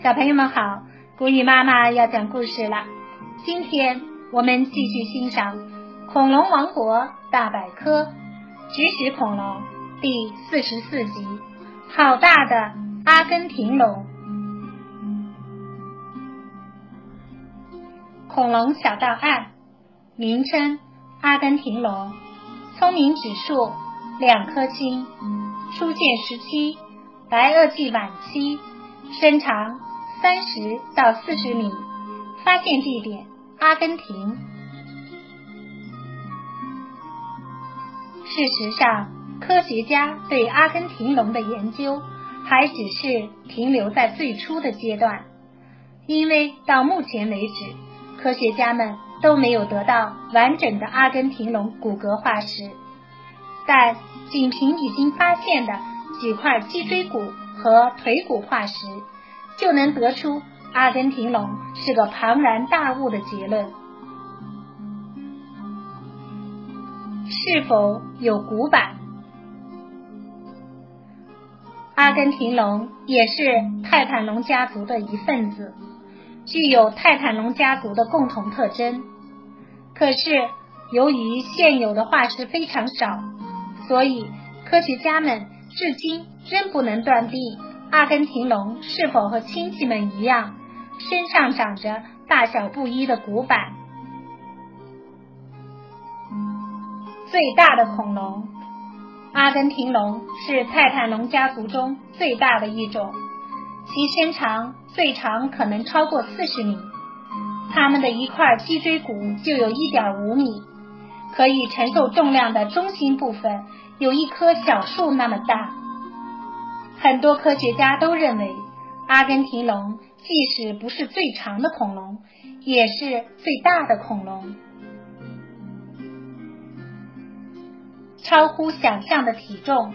小朋友们好，古雨妈妈要讲故事了。今天我们继续欣赏《恐龙王国大百科》植食恐龙第四十四集：好大的阿根廷龙！恐龙小档案：名称阿根廷龙，聪明指数两颗星，出现时期白垩纪晚期，身长。三十到四十米，发现地点阿根廷。事实上，科学家对阿根廷龙的研究还只是停留在最初的阶段，因为到目前为止，科学家们都没有得到完整的阿根廷龙骨骼化石。但仅凭已经发现的几块脊椎骨和腿骨化石。就能得出阿根廷龙是个庞然大物的结论。是否有古板？阿根廷龙也是泰坦龙家族的一份子，具有泰坦龙家族的共同特征。可是，由于现有的化石非常少，所以科学家们至今仍不能断定。阿根廷龙是否和亲戚们一样，身上长着大小不一的骨板？最大的恐龙，阿根廷龙是泰坦龙家族中最大的一种，其身长最长可能超过四十米，它们的一块脊椎骨就有一点五米，可以承受重量的中心部分有一棵小树那么大。很多科学家都认为，阿根廷龙即使不是最长的恐龙，也是最大的恐龙。超乎想象的体重，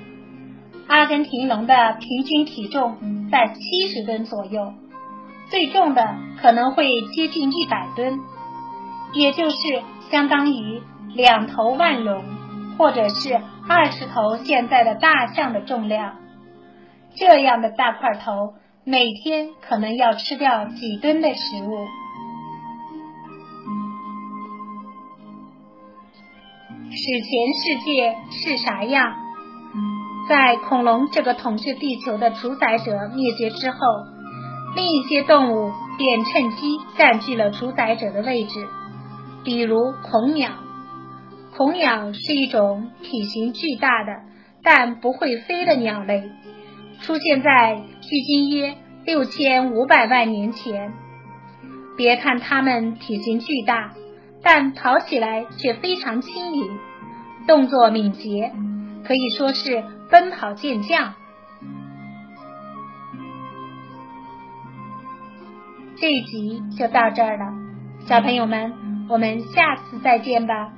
阿根廷龙的平均体重在七十吨左右，最重的可能会接近一百吨，也就是相当于两头万龙，或者是二十头现在的大象的重量。这样的大块头，每天可能要吃掉几吨的食物。史前世界是啥样？在恐龙这个统治地球的主宰者灭绝之后，另一些动物便趁机占据了主宰者的位置，比如恐鸟。恐鸟是一种体型巨大的但不会飞的鸟类。出现在距今约六千五百万年前。别看它们体型巨大，但跑起来却非常轻盈，动作敏捷，可以说是奔跑健将。这一集就到这儿了，小朋友们，我们下次再见吧。